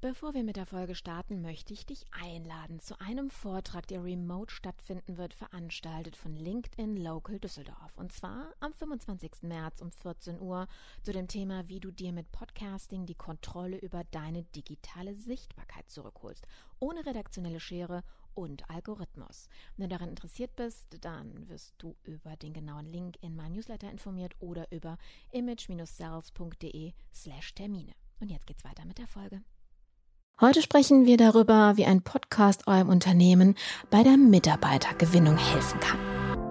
Bevor wir mit der Folge starten, möchte ich dich einladen zu einem Vortrag, der remote stattfinden wird, veranstaltet von LinkedIn Local Düsseldorf. Und zwar am 25. März um 14 Uhr zu dem Thema, wie du dir mit Podcasting die Kontrolle über deine digitale Sichtbarkeit zurückholst, ohne redaktionelle Schere und Algorithmus. Wenn du daran interessiert bist, dann wirst du über den genauen Link in meinem Newsletter informiert oder über image-sales.de slash Termine. Und jetzt geht's weiter mit der Folge. Heute sprechen wir darüber, wie ein Podcast eurem Unternehmen bei der Mitarbeitergewinnung helfen kann.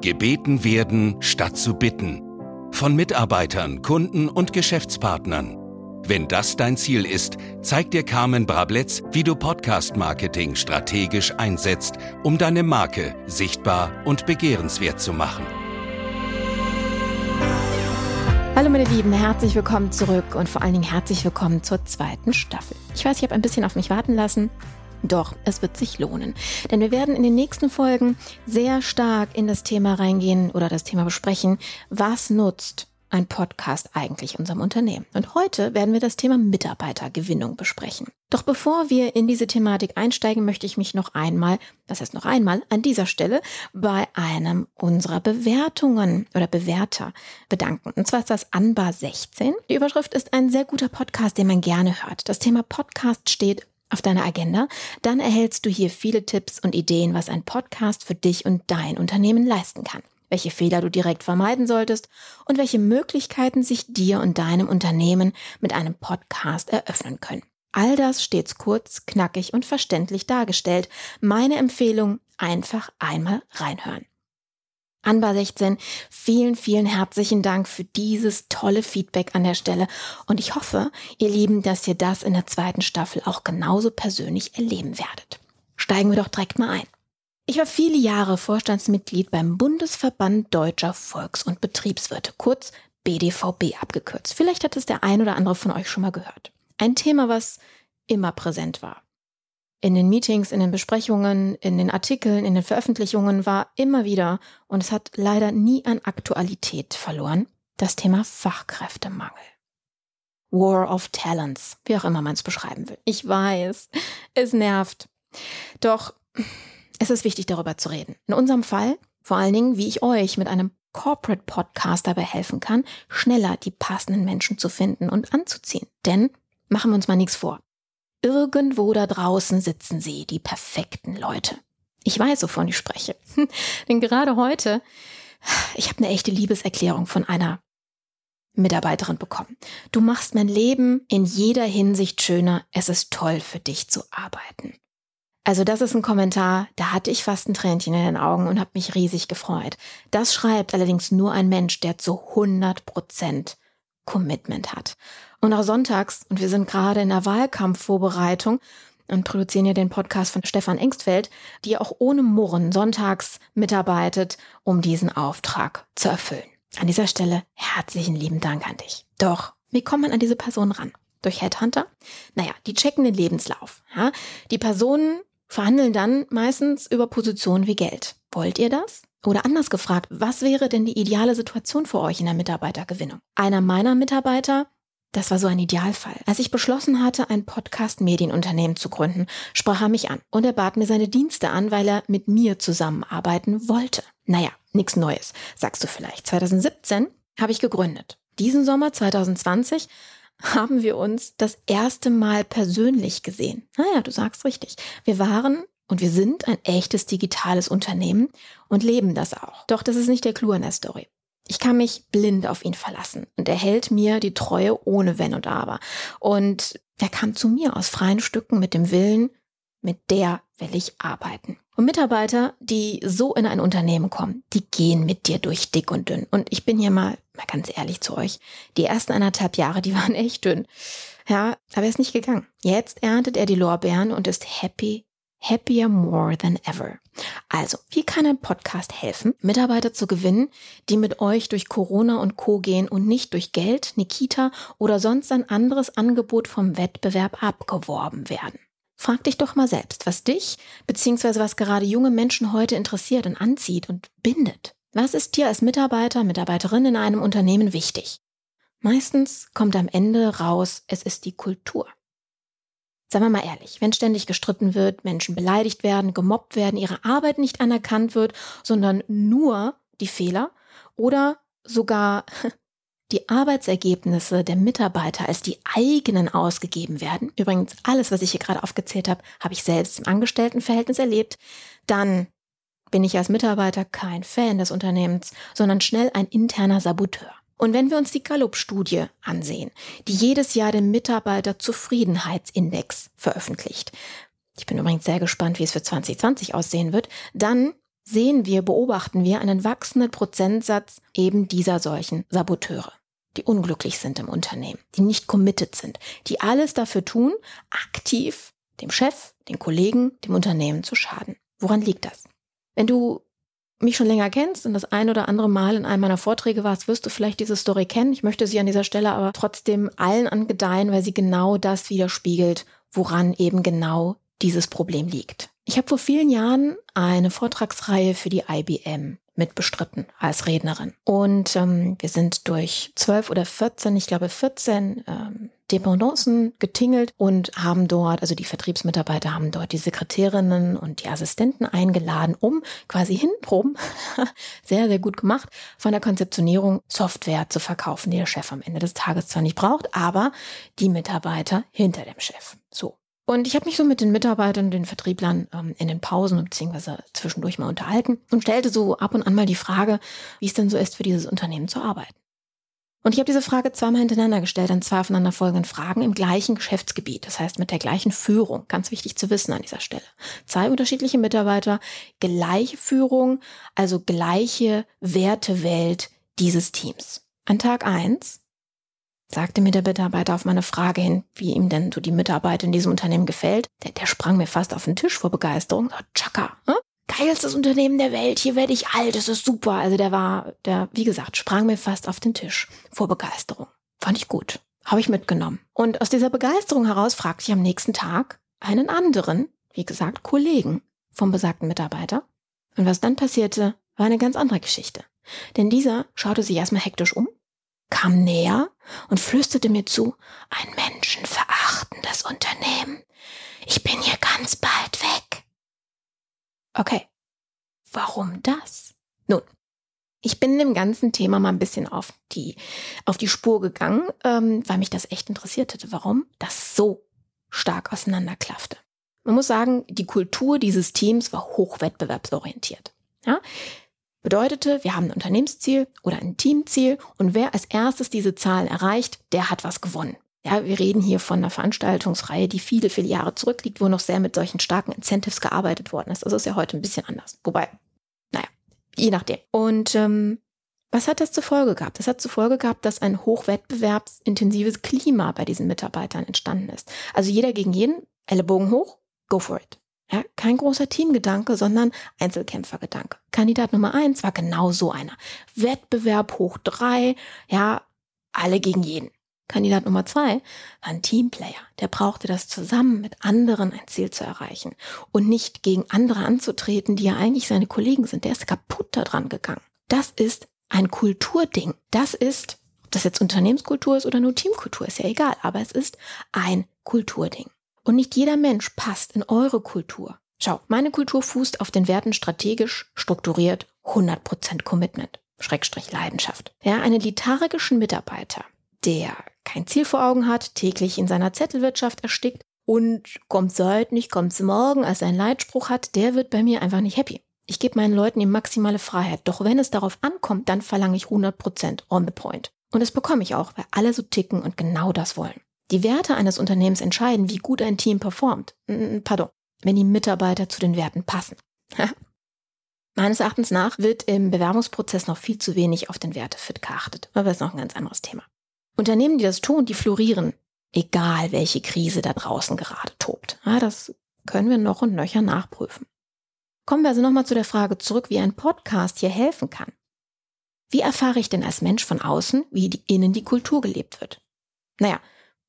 Gebeten werden statt zu bitten. Von Mitarbeitern, Kunden und Geschäftspartnern. Wenn das dein Ziel ist, zeigt dir Carmen Brabletz, wie du Podcast-Marketing strategisch einsetzt, um deine Marke sichtbar und begehrenswert zu machen. Hallo meine Lieben, herzlich willkommen zurück und vor allen Dingen herzlich willkommen zur zweiten Staffel. Ich weiß, ich habe ein bisschen auf mich warten lassen, doch es wird sich lohnen, denn wir werden in den nächsten Folgen sehr stark in das Thema reingehen oder das Thema besprechen, was nutzt ein Podcast eigentlich unserem Unternehmen. Und heute werden wir das Thema Mitarbeitergewinnung besprechen. Doch bevor wir in diese Thematik einsteigen, möchte ich mich noch einmal, das heißt noch einmal, an dieser Stelle bei einem unserer Bewertungen oder Bewerter bedanken. Und zwar ist das Anbar 16. Die Überschrift ist ein sehr guter Podcast, den man gerne hört. Das Thema Podcast steht auf deiner Agenda, dann erhältst du hier viele Tipps und Ideen, was ein Podcast für dich und dein Unternehmen leisten kann welche Fehler du direkt vermeiden solltest und welche Möglichkeiten sich dir und deinem Unternehmen mit einem Podcast eröffnen können. All das stets kurz, knackig und verständlich dargestellt. Meine Empfehlung, einfach einmal reinhören. Anbar 16, vielen, vielen herzlichen Dank für dieses tolle Feedback an der Stelle und ich hoffe, ihr Lieben, dass ihr das in der zweiten Staffel auch genauso persönlich erleben werdet. Steigen wir doch direkt mal ein. Ich war viele Jahre Vorstandsmitglied beim Bundesverband Deutscher Volks- und Betriebswirte, kurz BDVB abgekürzt. Vielleicht hat es der ein oder andere von euch schon mal gehört. Ein Thema, was immer präsent war. In den Meetings, in den Besprechungen, in den Artikeln, in den Veröffentlichungen war immer wieder, und es hat leider nie an Aktualität verloren, das Thema Fachkräftemangel. War of Talents, wie auch immer man es beschreiben will. Ich weiß, es nervt. Doch es ist wichtig, darüber zu reden. In unserem Fall, vor allen Dingen, wie ich euch mit einem Corporate Podcast dabei helfen kann, schneller die passenden Menschen zu finden und anzuziehen. Denn, machen wir uns mal nichts vor. Irgendwo da draußen sitzen sie, die perfekten Leute. Ich weiß, wovon ich spreche. Denn gerade heute, ich habe eine echte Liebeserklärung von einer Mitarbeiterin bekommen. Du machst mein Leben in jeder Hinsicht schöner. Es ist toll für dich zu arbeiten. Also das ist ein Kommentar, da hatte ich fast ein Tränchen in den Augen und habe mich riesig gefreut. Das schreibt allerdings nur ein Mensch, der zu 100 Prozent Commitment hat. Und auch sonntags, und wir sind gerade in der Wahlkampfvorbereitung und produzieren ja den Podcast von Stefan Engstfeld, die auch ohne Murren sonntags mitarbeitet, um diesen Auftrag zu erfüllen. An dieser Stelle herzlichen lieben Dank an dich. Doch, wie kommt man an diese Person ran? Durch Headhunter? Naja, die checken den Lebenslauf. Ja? Die Personen verhandeln dann meistens über Positionen wie Geld. Wollt ihr das? Oder anders gefragt, was wäre denn die ideale Situation für euch in der Mitarbeitergewinnung? Einer meiner Mitarbeiter, das war so ein Idealfall. Als ich beschlossen hatte, ein Podcast-Medienunternehmen zu gründen, sprach er mich an und er bat mir seine Dienste an, weil er mit mir zusammenarbeiten wollte. Naja, nichts Neues, sagst du vielleicht. 2017 habe ich gegründet. Diesen Sommer 2020 haben wir uns das erste Mal persönlich gesehen. Naja, du sagst richtig. Wir waren und wir sind ein echtes digitales Unternehmen und leben das auch. Doch das ist nicht der Clou an der Story. Ich kann mich blind auf ihn verlassen und er hält mir die Treue ohne Wenn und Aber. Und er kam zu mir aus freien Stücken mit dem Willen, mit der will ich arbeiten. Und Mitarbeiter, die so in ein Unternehmen kommen, die gehen mit dir durch dick und dünn. Und ich bin hier mal, mal ganz ehrlich zu euch. Die ersten anderthalb Jahre, die waren echt dünn. Ja, aber er ist nicht gegangen. Jetzt erntet er die Lorbeeren und ist happy, happier more than ever. Also, wie kann ein Podcast helfen, Mitarbeiter zu gewinnen, die mit euch durch Corona und Co. gehen und nicht durch Geld, Nikita oder sonst ein anderes Angebot vom Wettbewerb abgeworben werden? Frag dich doch mal selbst, was dich bzw. was gerade junge Menschen heute interessiert und anzieht und bindet. Was ist dir als Mitarbeiter, Mitarbeiterin in einem Unternehmen wichtig? Meistens kommt am Ende raus, es ist die Kultur. Seien wir mal ehrlich, wenn ständig gestritten wird, Menschen beleidigt werden, gemobbt werden, ihre Arbeit nicht anerkannt wird, sondern nur die Fehler oder sogar die Arbeitsergebnisse der Mitarbeiter als die eigenen ausgegeben werden, übrigens alles, was ich hier gerade aufgezählt habe, habe ich selbst im Angestelltenverhältnis erlebt, dann bin ich als Mitarbeiter kein Fan des Unternehmens, sondern schnell ein interner Saboteur. Und wenn wir uns die Gallup-Studie ansehen, die jedes Jahr den Mitarbeiterzufriedenheitsindex veröffentlicht, ich bin übrigens sehr gespannt, wie es für 2020 aussehen wird, dann sehen wir, beobachten wir einen wachsenden Prozentsatz eben dieser solchen Saboteure, die unglücklich sind im Unternehmen, die nicht committed sind, die alles dafür tun, aktiv dem Chef, den Kollegen, dem Unternehmen zu schaden. Woran liegt das? Wenn du mich schon länger kennst und das ein oder andere Mal in einem meiner Vorträge warst, wirst du vielleicht diese Story kennen. Ich möchte sie an dieser Stelle aber trotzdem allen angedeihen, weil sie genau das widerspiegelt, woran eben genau dieses Problem liegt. Ich habe vor vielen Jahren eine Vortragsreihe für die IBM mitbestritten als Rednerin. Und ähm, wir sind durch zwölf oder 14, ich glaube 14 ähm, Dependancen getingelt und haben dort, also die Vertriebsmitarbeiter haben dort die Sekretärinnen und die Assistenten eingeladen, um quasi hinproben, sehr, sehr gut gemacht, von der Konzeptionierung Software zu verkaufen, die der Chef am Ende des Tages zwar nicht braucht, aber die Mitarbeiter hinter dem Chef. So. Und ich habe mich so mit den Mitarbeitern, den Vertrieblern ähm, in den Pausen beziehungsweise zwischendurch mal unterhalten und stellte so ab und an mal die Frage, wie es denn so ist, für dieses Unternehmen zu arbeiten. Und ich habe diese Frage zweimal hintereinander gestellt an zwei aufeinanderfolgenden Fragen im gleichen Geschäftsgebiet, das heißt mit der gleichen Führung. Ganz wichtig zu wissen an dieser Stelle. Zwei unterschiedliche Mitarbeiter, gleiche Führung, also gleiche Wertewelt dieses Teams. An Tag eins sagte mir der Mitarbeiter auf meine Frage hin, wie ihm denn so die Mitarbeit in diesem Unternehmen gefällt. Der, der sprang mir fast auf den Tisch vor Begeisterung. Oh, Chaka, hm? Geilstes Unternehmen der Welt, hier werde ich alt, das ist super. Also der war, der, wie gesagt, sprang mir fast auf den Tisch vor Begeisterung. Fand ich gut. Habe ich mitgenommen. Und aus dieser Begeisterung heraus fragte ich am nächsten Tag einen anderen, wie gesagt, Kollegen vom besagten Mitarbeiter. Und was dann passierte, war eine ganz andere Geschichte. Denn dieser schaute sich erstmal hektisch um, kam näher und flüsterte mir zu, ein menschenverachtendes Unternehmen. Ich bin hier ganz bald weg. Okay, warum das? Nun, ich bin dem ganzen Thema mal ein bisschen auf die, auf die Spur gegangen, ähm, weil mich das echt interessiert hätte, warum das so stark auseinanderklaffte. Man muss sagen, die Kultur dieses Teams war hochwettbewerbsorientiert. Ja? Bedeutete, wir haben ein Unternehmensziel oder ein Teamziel und wer als erstes diese Zahlen erreicht, der hat was gewonnen. Ja, wir reden hier von einer Veranstaltungsreihe, die viele, viele Jahre zurückliegt, wo noch sehr mit solchen starken Incentives gearbeitet worden ist. Das ist ja heute ein bisschen anders. Wobei, naja, je nachdem. Und ähm, was hat das zur Folge gehabt? Das hat zur Folge gehabt, dass ein hochwettbewerbsintensives Klima bei diesen Mitarbeitern entstanden ist. Also jeder gegen jeden, Ellenbogen hoch, go for it. Ja, kein großer Teamgedanke, sondern Einzelkämpfergedanke. Kandidat Nummer eins war genau so einer. Wettbewerb hoch drei, ja, alle gegen jeden. Kandidat Nummer zwei war ein Teamplayer. Der brauchte das zusammen mit anderen ein Ziel zu erreichen und nicht gegen andere anzutreten, die ja eigentlich seine Kollegen sind. Der ist kaputt daran gegangen. Das ist ein Kulturding. Das ist, ob das jetzt Unternehmenskultur ist oder nur Teamkultur, ist ja egal, aber es ist ein Kulturding. Und nicht jeder Mensch passt in eure Kultur. Schau, meine Kultur fußt auf den Werten strategisch, strukturiert, 100% Commitment, Schrägstrich Leidenschaft. Ja, einen lethargischen Mitarbeiter, der kein Ziel vor Augen hat, täglich in seiner Zettelwirtschaft erstickt und kommt heute nicht, kommt morgen als ein Leitspruch hat, der wird bei mir einfach nicht happy. Ich gebe meinen Leuten die maximale Freiheit, doch wenn es darauf ankommt, dann verlange ich 100% on the point. Und das bekomme ich auch, weil alle so ticken und genau das wollen. Die Werte eines Unternehmens entscheiden, wie gut ein Team performt. Pardon, wenn die Mitarbeiter zu den Werten passen. Meines Erachtens nach wird im Bewerbungsprozess noch viel zu wenig auf den Wertefit geachtet. Aber das ist noch ein ganz anderes Thema. Unternehmen, die das tun, die florieren, egal welche Krise da draußen gerade tobt. Ja, das können wir noch und nöcher nachprüfen. Kommen wir also nochmal zu der Frage zurück, wie ein Podcast hier helfen kann. Wie erfahre ich denn als Mensch von außen, wie die, innen die Kultur gelebt wird? Naja,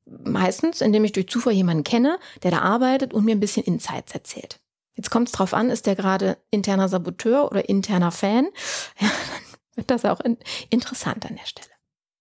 Meistens, indem ich durch Zufall jemanden kenne, der da arbeitet und mir ein bisschen Insights erzählt. Jetzt kommt es drauf an, ist der gerade interner Saboteur oder interner Fan? Ja, dann wird das auch in, interessant an der Stelle.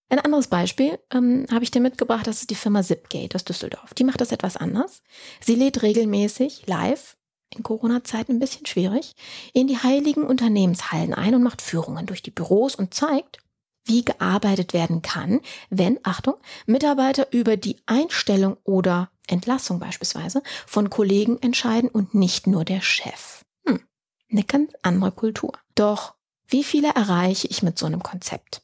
Ein anderes Beispiel ähm, habe ich dir mitgebracht, das ist die Firma Zipgate aus Düsseldorf. Die macht das etwas anders. Sie lädt regelmäßig live, in Corona-Zeiten ein bisschen schwierig, in die heiligen Unternehmenshallen ein und macht Führungen durch die Büros und zeigt, wie gearbeitet werden kann, wenn, Achtung, Mitarbeiter über die Einstellung oder Entlassung beispielsweise von Kollegen entscheiden und nicht nur der Chef. Hm, eine ganz andere Kultur. Doch wie viele erreiche ich mit so einem Konzept?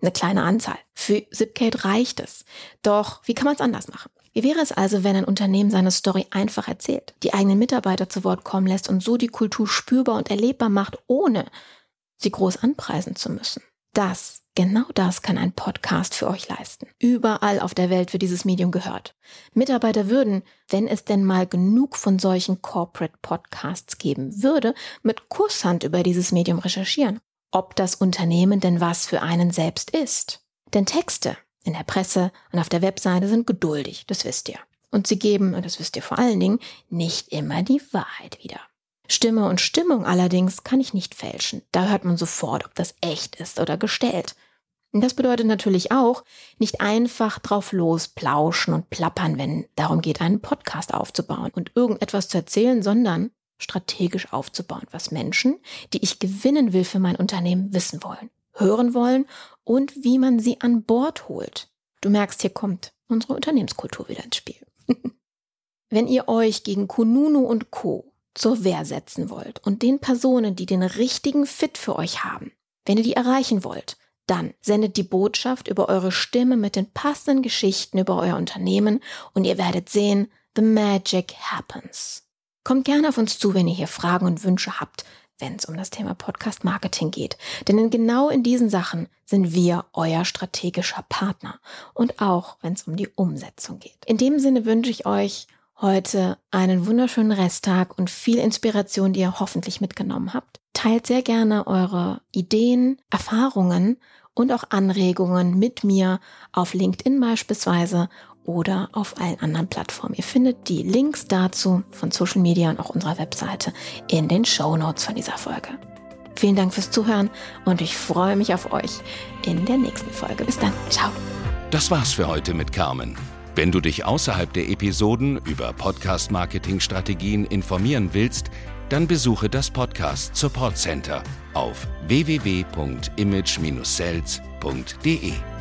Eine kleine Anzahl. Für Zipgate reicht es. Doch wie kann man es anders machen? Wie wäre es also, wenn ein Unternehmen seine Story einfach erzählt, die eigenen Mitarbeiter zu Wort kommen lässt und so die Kultur spürbar und erlebbar macht, ohne sie groß anpreisen zu müssen? Das, genau das kann ein Podcast für euch leisten. Überall auf der Welt wird dieses Medium gehört. Mitarbeiter würden, wenn es denn mal genug von solchen Corporate Podcasts geben würde, mit Kusshand über dieses Medium recherchieren. Ob das Unternehmen denn was für einen selbst ist. Denn Texte in der Presse und auf der Webseite sind geduldig, das wisst ihr. Und sie geben, und das wisst ihr vor allen Dingen, nicht immer die Wahrheit wieder. Stimme und Stimmung allerdings kann ich nicht fälschen. Da hört man sofort, ob das echt ist oder gestellt. Und das bedeutet natürlich auch, nicht einfach drauf los plauschen und plappern, wenn darum geht, einen Podcast aufzubauen und irgendetwas zu erzählen, sondern strategisch aufzubauen, was Menschen, die ich gewinnen will für mein Unternehmen, wissen wollen, hören wollen und wie man sie an Bord holt. Du merkst, hier kommt unsere Unternehmenskultur wieder ins Spiel. wenn ihr euch gegen Kununu und Co zur Wehr setzen wollt und den Personen, die den richtigen Fit für euch haben, wenn ihr die erreichen wollt, dann sendet die Botschaft über eure Stimme mit den passenden Geschichten über euer Unternehmen und ihr werdet sehen, the magic happens. Kommt gerne auf uns zu, wenn ihr hier Fragen und Wünsche habt, wenn es um das Thema Podcast Marketing geht. Denn in genau in diesen Sachen sind wir euer strategischer Partner und auch wenn es um die Umsetzung geht. In dem Sinne wünsche ich euch heute einen wunderschönen Resttag und viel Inspiration, die ihr hoffentlich mitgenommen habt. Teilt sehr gerne eure Ideen, Erfahrungen und auch Anregungen mit mir auf LinkedIn beispielsweise oder auf allen anderen Plattformen. Ihr findet die Links dazu von Social Media und auch unserer Webseite in den Show Notes von dieser Folge. Vielen Dank fürs Zuhören und ich freue mich auf euch in der nächsten Folge. Bis dann. Ciao. Das war's für heute mit Carmen. Wenn du dich außerhalb der Episoden über Podcast-Marketing-Strategien informieren willst, dann besuche das Podcast Support Center auf www.image-sales.de.